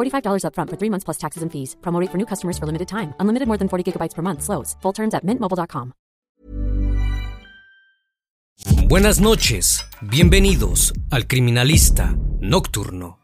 $45 upfront for three months plus taxes and fees. Promo rate for new customers for limited time. Unlimited more than 40 gigabytes per month. Slows. Full terms at mintmobile.com. Buenas noches. Bienvenidos al Criminalista Nocturno.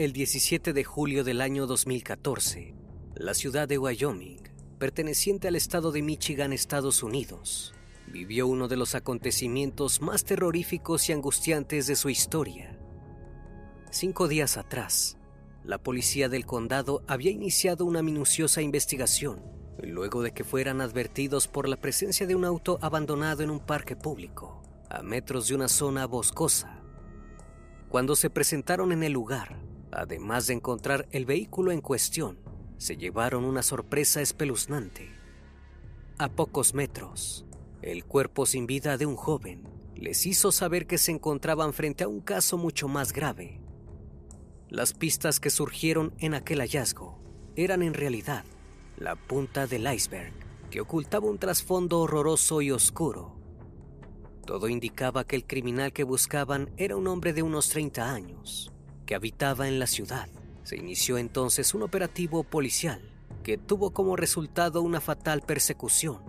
El 17 de julio del año 2014, la ciudad de Wyoming, perteneciente al estado de Michigan, Estados Unidos, vivió uno de los acontecimientos más terroríficos y angustiantes de su historia. Cinco días atrás, la policía del condado había iniciado una minuciosa investigación, luego de que fueran advertidos por la presencia de un auto abandonado en un parque público, a metros de una zona boscosa. Cuando se presentaron en el lugar, Además de encontrar el vehículo en cuestión, se llevaron una sorpresa espeluznante. A pocos metros, el cuerpo sin vida de un joven les hizo saber que se encontraban frente a un caso mucho más grave. Las pistas que surgieron en aquel hallazgo eran en realidad la punta del iceberg que ocultaba un trasfondo horroroso y oscuro. Todo indicaba que el criminal que buscaban era un hombre de unos 30 años, que habitaba en la ciudad. Se inició entonces un operativo policial que tuvo como resultado una fatal persecución.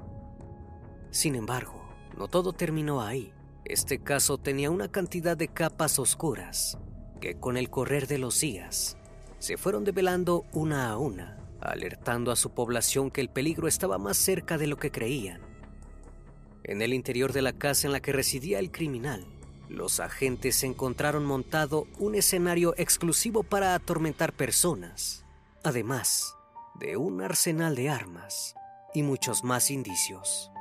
Sin embargo, no todo terminó ahí. Este caso tenía una cantidad de capas oscuras que con el correr de los días se fueron develando una a una, alertando a su población que el peligro estaba más cerca de lo que creían. En el interior de la casa en la que residía el criminal, los agentes encontraron montado un escenario exclusivo para atormentar personas, además de un arsenal de armas y muchos más indicios.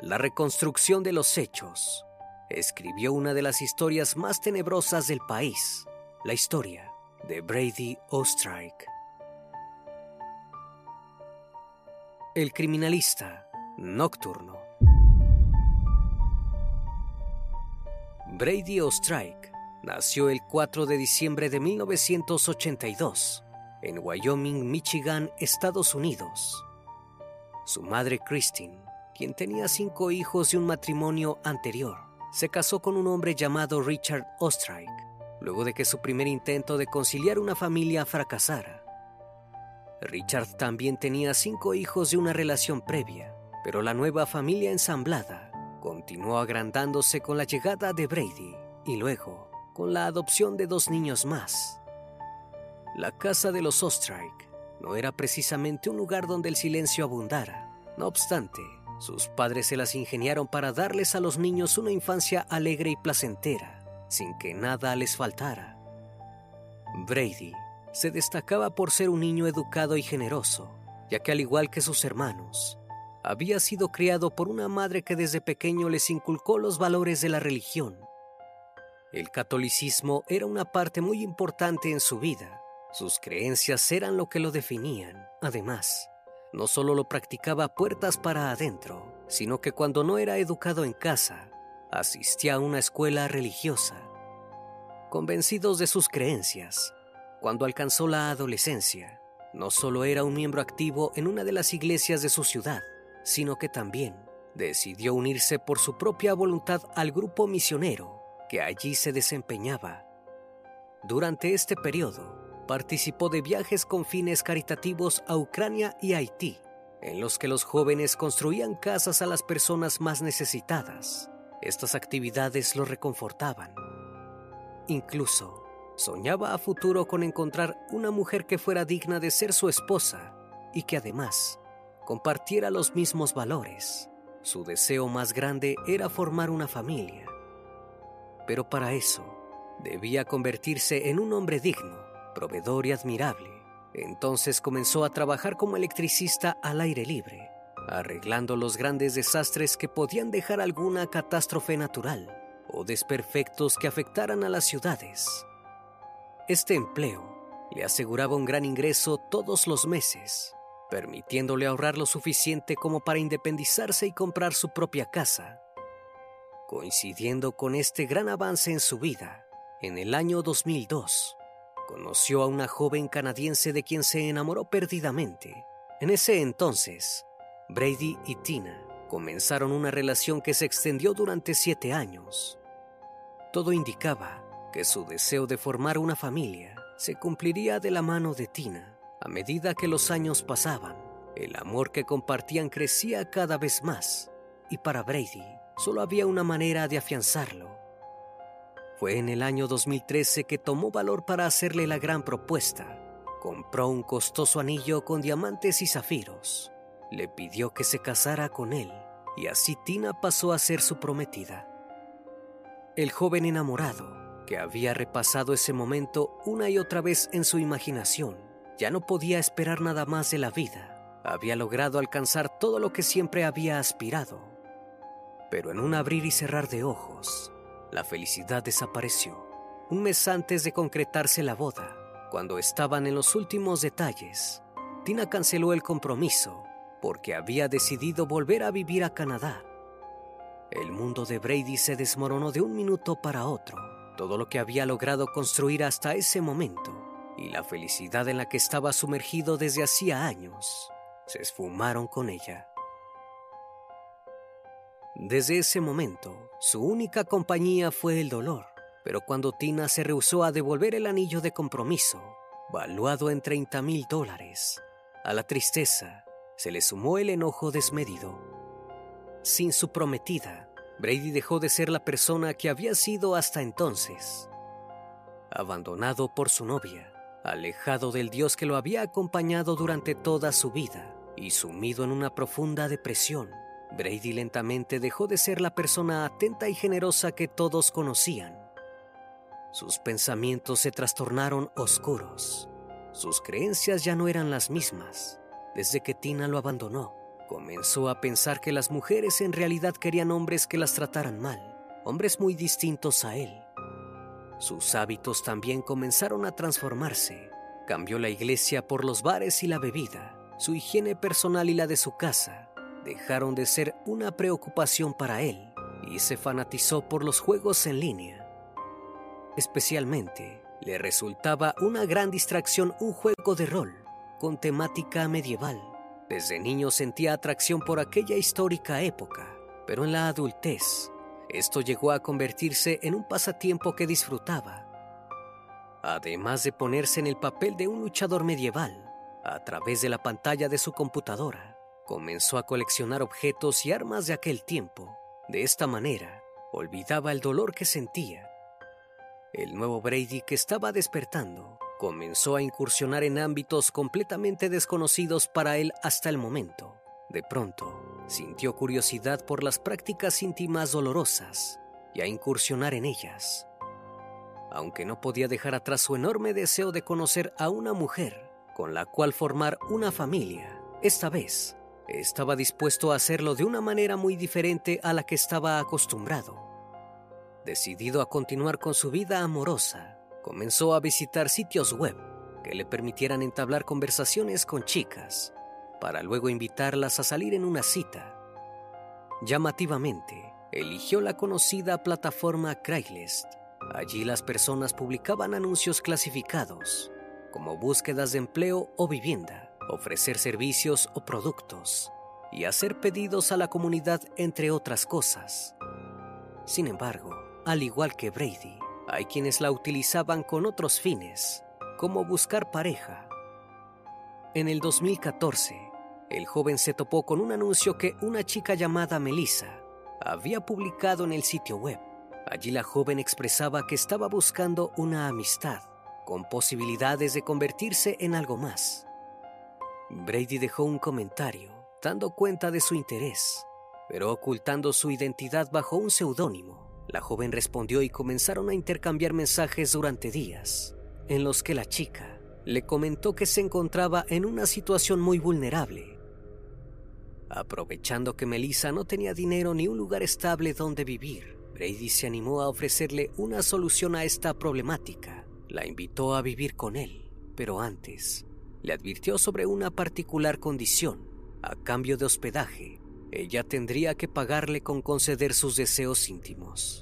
La reconstrucción de los hechos escribió una de las historias más tenebrosas del país, la historia de Brady Ostrike. El criminalista nocturno. Brady Ostrike nació el 4 de diciembre de 1982 en Wyoming, Michigan, Estados Unidos. Su madre Christine, quien tenía cinco hijos y un matrimonio anterior, se casó con un hombre llamado Richard Ostrike, luego de que su primer intento de conciliar una familia fracasara. Richard también tenía cinco hijos de una relación previa, pero la nueva familia ensamblada continuó agrandándose con la llegada de Brady y luego con la adopción de dos niños más. La casa de los Ostrike no era precisamente un lugar donde el silencio abundara. No obstante, sus padres se las ingeniaron para darles a los niños una infancia alegre y placentera, sin que nada les faltara. Brady se destacaba por ser un niño educado y generoso, ya que al igual que sus hermanos, había sido criado por una madre que desde pequeño les inculcó los valores de la religión. El catolicismo era una parte muy importante en su vida. Sus creencias eran lo que lo definían. Además, no solo lo practicaba puertas para adentro, sino que cuando no era educado en casa, asistía a una escuela religiosa. Convencidos de sus creencias, cuando alcanzó la adolescencia, no solo era un miembro activo en una de las iglesias de su ciudad, sino que también decidió unirse por su propia voluntad al grupo misionero que allí se desempeñaba. Durante este periodo, participó de viajes con fines caritativos a Ucrania y Haití, en los que los jóvenes construían casas a las personas más necesitadas. Estas actividades lo reconfortaban. Incluso, soñaba a futuro con encontrar una mujer que fuera digna de ser su esposa y que además compartiera los mismos valores. Su deseo más grande era formar una familia. Pero para eso, debía convertirse en un hombre digno, proveedor y admirable. Entonces comenzó a trabajar como electricista al aire libre, arreglando los grandes desastres que podían dejar alguna catástrofe natural o desperfectos que afectaran a las ciudades. Este empleo le aseguraba un gran ingreso todos los meses permitiéndole ahorrar lo suficiente como para independizarse y comprar su propia casa. Coincidiendo con este gran avance en su vida, en el año 2002, conoció a una joven canadiense de quien se enamoró perdidamente. En ese entonces, Brady y Tina comenzaron una relación que se extendió durante siete años. Todo indicaba que su deseo de formar una familia se cumpliría de la mano de Tina. A medida que los años pasaban, el amor que compartían crecía cada vez más, y para Brady solo había una manera de afianzarlo. Fue en el año 2013 que tomó valor para hacerle la gran propuesta. Compró un costoso anillo con diamantes y zafiros. Le pidió que se casara con él, y así Tina pasó a ser su prometida. El joven enamorado, que había repasado ese momento una y otra vez en su imaginación, ya no podía esperar nada más de la vida. Había logrado alcanzar todo lo que siempre había aspirado. Pero en un abrir y cerrar de ojos, la felicidad desapareció. Un mes antes de concretarse la boda, cuando estaban en los últimos detalles, Tina canceló el compromiso porque había decidido volver a vivir a Canadá. El mundo de Brady se desmoronó de un minuto para otro. Todo lo que había logrado construir hasta ese momento y la felicidad en la que estaba sumergido desde hacía años se esfumaron con ella. Desde ese momento, su única compañía fue el dolor, pero cuando Tina se rehusó a devolver el anillo de compromiso, valuado en 30 mil dólares, a la tristeza se le sumó el enojo desmedido. Sin su prometida, Brady dejó de ser la persona que había sido hasta entonces. Abandonado por su novia, alejado del Dios que lo había acompañado durante toda su vida y sumido en una profunda depresión, Brady lentamente dejó de ser la persona atenta y generosa que todos conocían. Sus pensamientos se trastornaron oscuros. Sus creencias ya no eran las mismas. Desde que Tina lo abandonó, comenzó a pensar que las mujeres en realidad querían hombres que las trataran mal, hombres muy distintos a él. Sus hábitos también comenzaron a transformarse. Cambió la iglesia por los bares y la bebida. Su higiene personal y la de su casa dejaron de ser una preocupación para él y se fanatizó por los juegos en línea. Especialmente, le resultaba una gran distracción un juego de rol con temática medieval. Desde niño sentía atracción por aquella histórica época, pero en la adultez esto llegó a convertirse en un pasatiempo que disfrutaba. Además de ponerse en el papel de un luchador medieval, a través de la pantalla de su computadora, comenzó a coleccionar objetos y armas de aquel tiempo. De esta manera, olvidaba el dolor que sentía. El nuevo Brady que estaba despertando comenzó a incursionar en ámbitos completamente desconocidos para él hasta el momento. De pronto, sintió curiosidad por las prácticas íntimas dolorosas y a incursionar en ellas. Aunque no podía dejar atrás su enorme deseo de conocer a una mujer con la cual formar una familia, esta vez estaba dispuesto a hacerlo de una manera muy diferente a la que estaba acostumbrado. Decidido a continuar con su vida amorosa, comenzó a visitar sitios web que le permitieran entablar conversaciones con chicas, para luego invitarlas a salir en una cita. Llamativamente, eligió la conocida plataforma Craigslist. Allí las personas publicaban anuncios clasificados, como búsquedas de empleo o vivienda, ofrecer servicios o productos, y hacer pedidos a la comunidad, entre otras cosas. Sin embargo, al igual que Brady, hay quienes la utilizaban con otros fines, como buscar pareja. En el 2014, el joven se topó con un anuncio que una chica llamada Melissa había publicado en el sitio web. Allí la joven expresaba que estaba buscando una amistad con posibilidades de convertirse en algo más. Brady dejó un comentario dando cuenta de su interés, pero ocultando su identidad bajo un seudónimo. La joven respondió y comenzaron a intercambiar mensajes durante días, en los que la chica le comentó que se encontraba en una situación muy vulnerable. Aprovechando que Melissa no tenía dinero ni un lugar estable donde vivir, Brady se animó a ofrecerle una solución a esta problemática. La invitó a vivir con él, pero antes le advirtió sobre una particular condición. A cambio de hospedaje, ella tendría que pagarle con conceder sus deseos íntimos.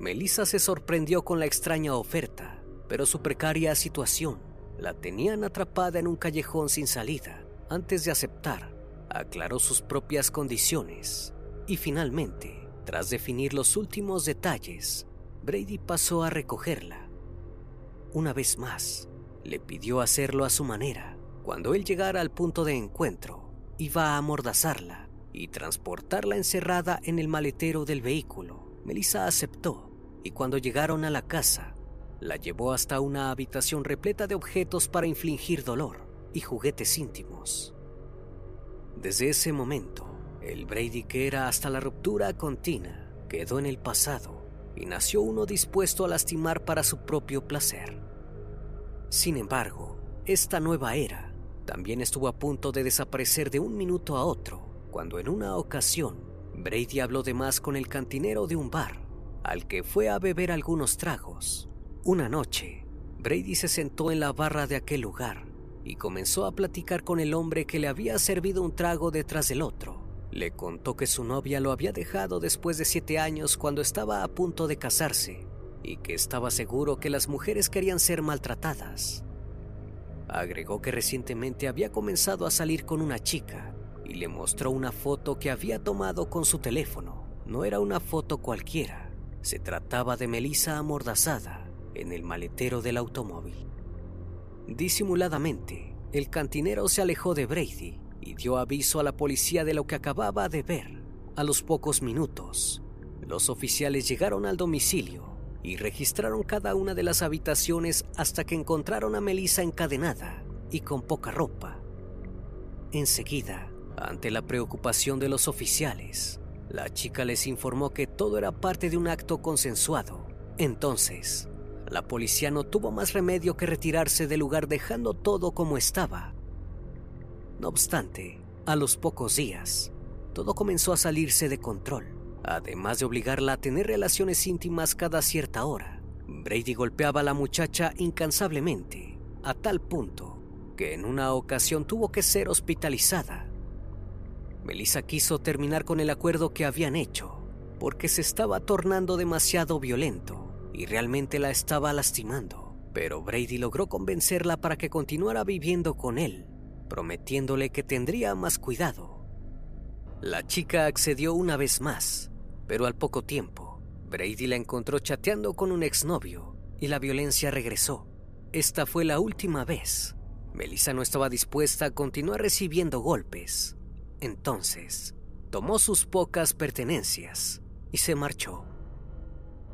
Melissa se sorprendió con la extraña oferta, pero su precaria situación la tenían atrapada en un callejón sin salida. Antes de aceptar, aclaró sus propias condiciones y finalmente, tras definir los últimos detalles, Brady pasó a recogerla. Una vez más, le pidió hacerlo a su manera. Cuando él llegara al punto de encuentro, iba a amordazarla y transportarla encerrada en el maletero del vehículo. Melissa aceptó y cuando llegaron a la casa, la llevó hasta una habitación repleta de objetos para infligir dolor y juguetes íntimos. Desde ese momento, el Brady que era hasta la ruptura con Tina quedó en el pasado y nació uno dispuesto a lastimar para su propio placer. Sin embargo, esta nueva era también estuvo a punto de desaparecer de un minuto a otro, cuando en una ocasión Brady habló de más con el cantinero de un bar, al que fue a beber algunos tragos. Una noche, Brady se sentó en la barra de aquel lugar y comenzó a platicar con el hombre que le había servido un trago detrás del otro. Le contó que su novia lo había dejado después de siete años cuando estaba a punto de casarse y que estaba seguro que las mujeres querían ser maltratadas. Agregó que recientemente había comenzado a salir con una chica y le mostró una foto que había tomado con su teléfono. No era una foto cualquiera, se trataba de Melissa amordazada en el maletero del automóvil. Disimuladamente, el cantinero se alejó de Brady y dio aviso a la policía de lo que acababa de ver. A los pocos minutos, los oficiales llegaron al domicilio y registraron cada una de las habitaciones hasta que encontraron a Melissa encadenada y con poca ropa. Enseguida, ante la preocupación de los oficiales, la chica les informó que todo era parte de un acto consensuado. Entonces, la policía no tuvo más remedio que retirarse del lugar dejando todo como estaba. No obstante, a los pocos días, todo comenzó a salirse de control, además de obligarla a tener relaciones íntimas cada cierta hora. Brady golpeaba a la muchacha incansablemente, a tal punto que en una ocasión tuvo que ser hospitalizada. Melissa quiso terminar con el acuerdo que habían hecho, porque se estaba tornando demasiado violento y realmente la estaba lastimando. Pero Brady logró convencerla para que continuara viviendo con él, prometiéndole que tendría más cuidado. La chica accedió una vez más, pero al poco tiempo, Brady la encontró chateando con un exnovio y la violencia regresó. Esta fue la última vez. Melissa no estaba dispuesta a continuar recibiendo golpes. Entonces, tomó sus pocas pertenencias y se marchó.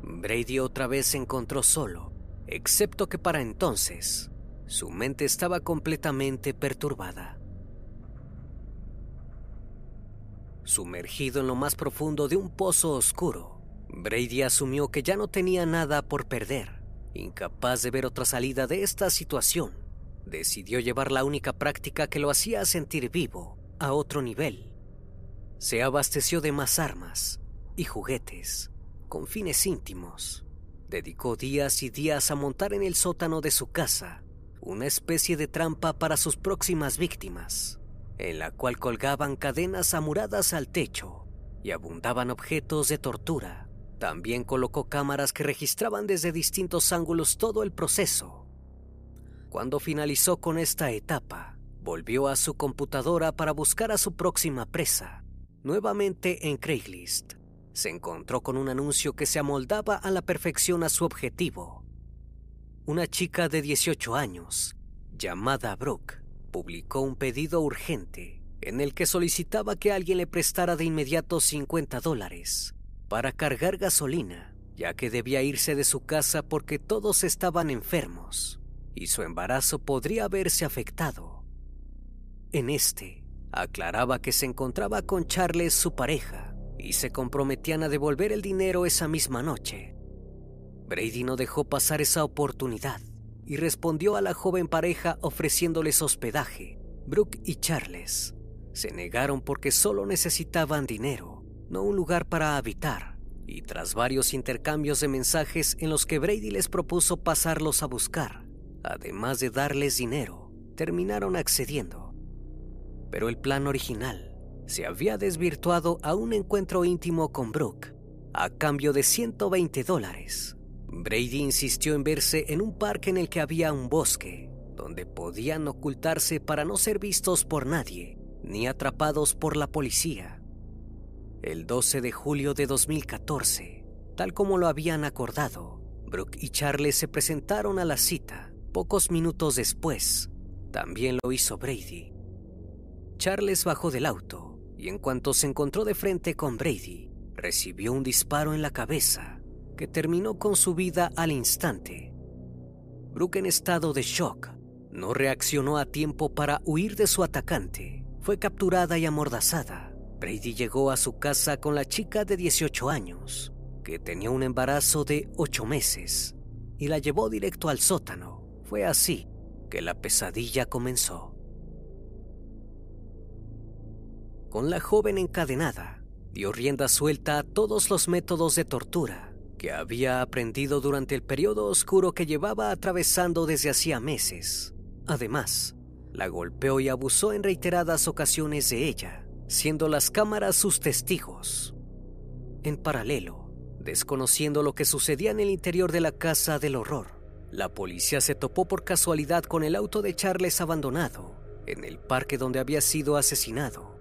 Brady otra vez se encontró solo, excepto que para entonces su mente estaba completamente perturbada. Sumergido en lo más profundo de un pozo oscuro, Brady asumió que ya no tenía nada por perder. Incapaz de ver otra salida de esta situación, decidió llevar la única práctica que lo hacía sentir vivo a otro nivel. Se abasteció de más armas y juguetes con fines íntimos. Dedicó días y días a montar en el sótano de su casa una especie de trampa para sus próximas víctimas, en la cual colgaban cadenas amuradas al techo y abundaban objetos de tortura. También colocó cámaras que registraban desde distintos ángulos todo el proceso. Cuando finalizó con esta etapa, volvió a su computadora para buscar a su próxima presa, nuevamente en Craigslist se encontró con un anuncio que se amoldaba a la perfección a su objetivo. Una chica de 18 años, llamada Brooke, publicó un pedido urgente en el que solicitaba que alguien le prestara de inmediato 50 dólares para cargar gasolina, ya que debía irse de su casa porque todos estaban enfermos y su embarazo podría verse afectado. En este, aclaraba que se encontraba con Charles, su pareja, y se comprometían a devolver el dinero esa misma noche. Brady no dejó pasar esa oportunidad y respondió a la joven pareja ofreciéndoles hospedaje. Brooke y Charles se negaron porque solo necesitaban dinero, no un lugar para habitar, y tras varios intercambios de mensajes en los que Brady les propuso pasarlos a buscar, además de darles dinero, terminaron accediendo. Pero el plan original se había desvirtuado a un encuentro íntimo con Brooke, a cambio de 120 dólares. Brady insistió en verse en un parque en el que había un bosque, donde podían ocultarse para no ser vistos por nadie, ni atrapados por la policía. El 12 de julio de 2014, tal como lo habían acordado, Brooke y Charles se presentaron a la cita. Pocos minutos después, también lo hizo Brady. Charles bajó del auto y en cuanto se encontró de frente con Brady, recibió un disparo en la cabeza que terminó con su vida al instante. Brooke en estado de shock no reaccionó a tiempo para huir de su atacante. Fue capturada y amordazada. Brady llegó a su casa con la chica de 18 años, que tenía un embarazo de 8 meses, y la llevó directo al sótano. Fue así que la pesadilla comenzó. Con la joven encadenada, dio rienda suelta a todos los métodos de tortura que había aprendido durante el periodo oscuro que llevaba atravesando desde hacía meses. Además, la golpeó y abusó en reiteradas ocasiones de ella, siendo las cámaras sus testigos. En paralelo, desconociendo lo que sucedía en el interior de la casa del horror, la policía se topó por casualidad con el auto de Charles abandonado en el parque donde había sido asesinado.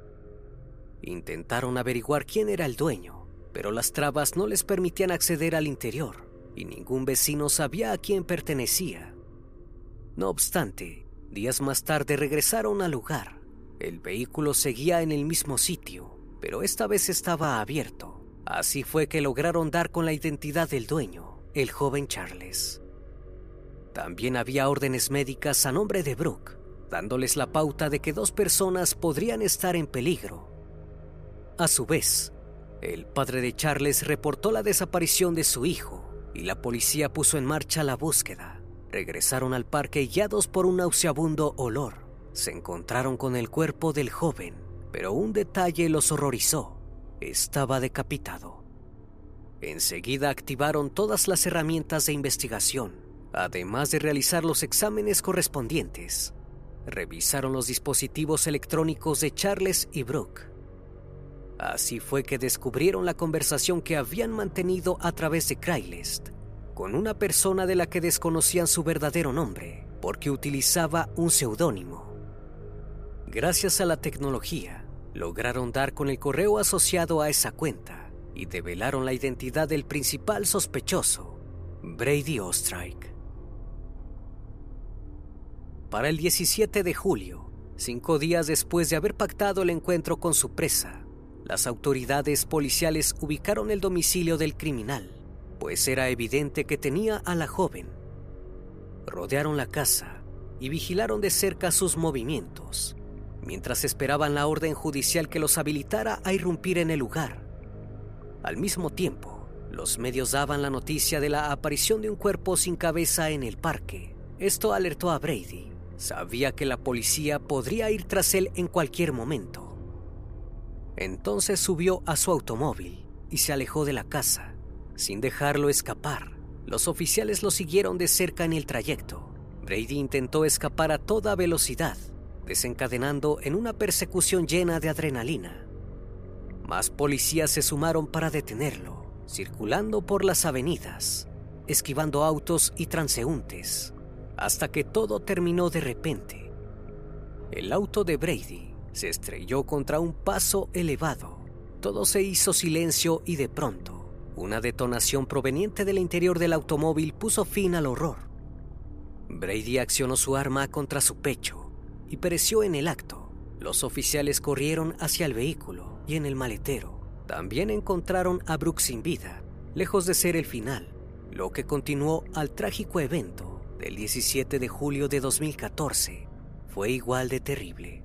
Intentaron averiguar quién era el dueño, pero las trabas no les permitían acceder al interior y ningún vecino sabía a quién pertenecía. No obstante, días más tarde regresaron al lugar. El vehículo seguía en el mismo sitio, pero esta vez estaba abierto. Así fue que lograron dar con la identidad del dueño, el joven Charles. También había órdenes médicas a nombre de Brooke, dándoles la pauta de que dos personas podrían estar en peligro a su vez, el padre de Charles reportó la desaparición de su hijo y la policía puso en marcha la búsqueda. Regresaron al parque guiados por un nauseabundo olor. Se encontraron con el cuerpo del joven, pero un detalle los horrorizó. Estaba decapitado. Enseguida activaron todas las herramientas de investigación, además de realizar los exámenes correspondientes. Revisaron los dispositivos electrónicos de Charles y Brooke. Así fue que descubrieron la conversación que habían mantenido a través de Craigslist con una persona de la que desconocían su verdadero nombre porque utilizaba un seudónimo. Gracias a la tecnología, lograron dar con el correo asociado a esa cuenta y develaron la identidad del principal sospechoso, Brady Ostrike. Para el 17 de julio, cinco días después de haber pactado el encuentro con su presa, las autoridades policiales ubicaron el domicilio del criminal, pues era evidente que tenía a la joven. Rodearon la casa y vigilaron de cerca sus movimientos, mientras esperaban la orden judicial que los habilitara a irrumpir en el lugar. Al mismo tiempo, los medios daban la noticia de la aparición de un cuerpo sin cabeza en el parque. Esto alertó a Brady. Sabía que la policía podría ir tras él en cualquier momento. Entonces subió a su automóvil y se alejó de la casa, sin dejarlo escapar. Los oficiales lo siguieron de cerca en el trayecto. Brady intentó escapar a toda velocidad, desencadenando en una persecución llena de adrenalina. Más policías se sumaron para detenerlo, circulando por las avenidas, esquivando autos y transeúntes, hasta que todo terminó de repente. El auto de Brady se estrelló contra un paso elevado. Todo se hizo silencio y de pronto, una detonación proveniente del interior del automóvil puso fin al horror. Brady accionó su arma contra su pecho y pereció en el acto. Los oficiales corrieron hacia el vehículo y en el maletero también encontraron a Brooks sin vida, lejos de ser el final, lo que continuó al trágico evento del 17 de julio de 2014 fue igual de terrible.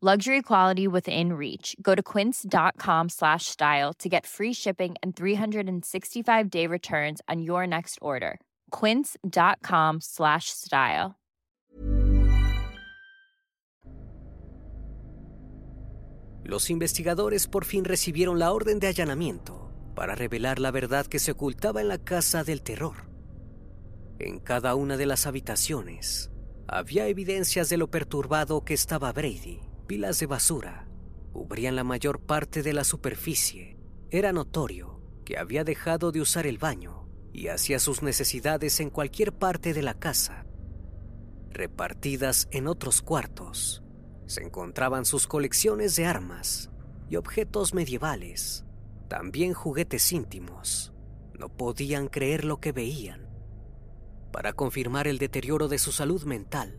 Luxury quality within reach. Go to quince.com slash style to get free shipping and 365 day returns on your next order. Quince.com slash style. Los investigadores por fin recibieron la orden de allanamiento para revelar la verdad que se ocultaba en la casa del terror. En cada una de las habitaciones había evidencias de lo perturbado que estaba Brady. Pilas de basura cubrían la mayor parte de la superficie. Era notorio que había dejado de usar el baño y hacía sus necesidades en cualquier parte de la casa. Repartidas en otros cuartos, se encontraban sus colecciones de armas y objetos medievales, también juguetes íntimos. No podían creer lo que veían. Para confirmar el deterioro de su salud mental,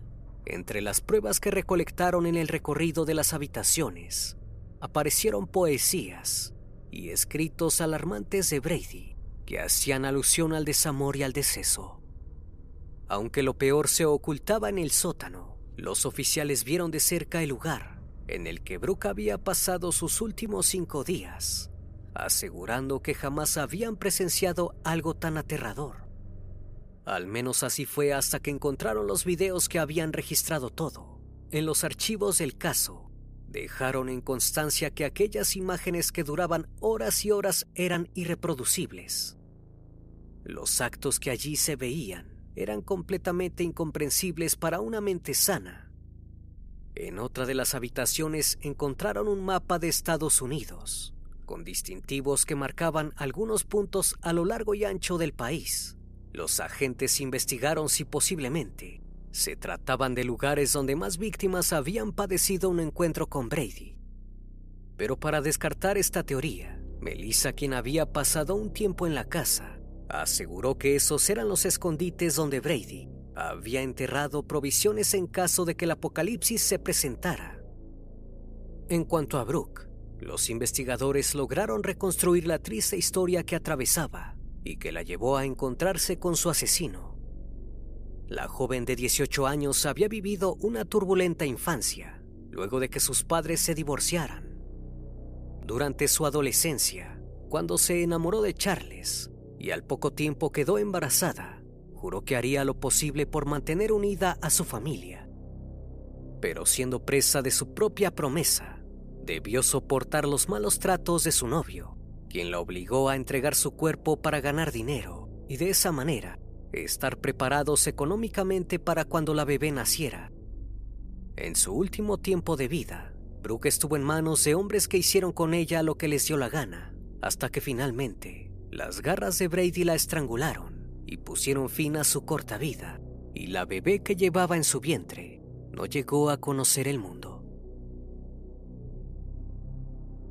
entre las pruebas que recolectaron en el recorrido de las habitaciones, aparecieron poesías y escritos alarmantes de Brady que hacían alusión al desamor y al deceso. Aunque lo peor se ocultaba en el sótano, los oficiales vieron de cerca el lugar en el que Brooke había pasado sus últimos cinco días, asegurando que jamás habían presenciado algo tan aterrador. Al menos así fue hasta que encontraron los videos que habían registrado todo. En los archivos del caso, dejaron en constancia que aquellas imágenes que duraban horas y horas eran irreproducibles. Los actos que allí se veían eran completamente incomprensibles para una mente sana. En otra de las habitaciones encontraron un mapa de Estados Unidos, con distintivos que marcaban algunos puntos a lo largo y ancho del país. Los agentes investigaron si posiblemente se trataban de lugares donde más víctimas habían padecido un encuentro con Brady. Pero para descartar esta teoría, Melissa, quien había pasado un tiempo en la casa, aseguró que esos eran los escondites donde Brady había enterrado provisiones en caso de que el apocalipsis se presentara. En cuanto a Brooke, los investigadores lograron reconstruir la triste historia que atravesaba y que la llevó a encontrarse con su asesino. La joven de 18 años había vivido una turbulenta infancia luego de que sus padres se divorciaran. Durante su adolescencia, cuando se enamoró de Charles y al poco tiempo quedó embarazada, juró que haría lo posible por mantener unida a su familia. Pero siendo presa de su propia promesa, debió soportar los malos tratos de su novio, quien la obligó a entregar su cuerpo para ganar dinero y de esa manera estar preparados económicamente para cuando la bebé naciera. En su último tiempo de vida, Brooke estuvo en manos de hombres que hicieron con ella lo que les dio la gana, hasta que finalmente las garras de Brady la estrangularon y pusieron fin a su corta vida, y la bebé que llevaba en su vientre no llegó a conocer el mundo.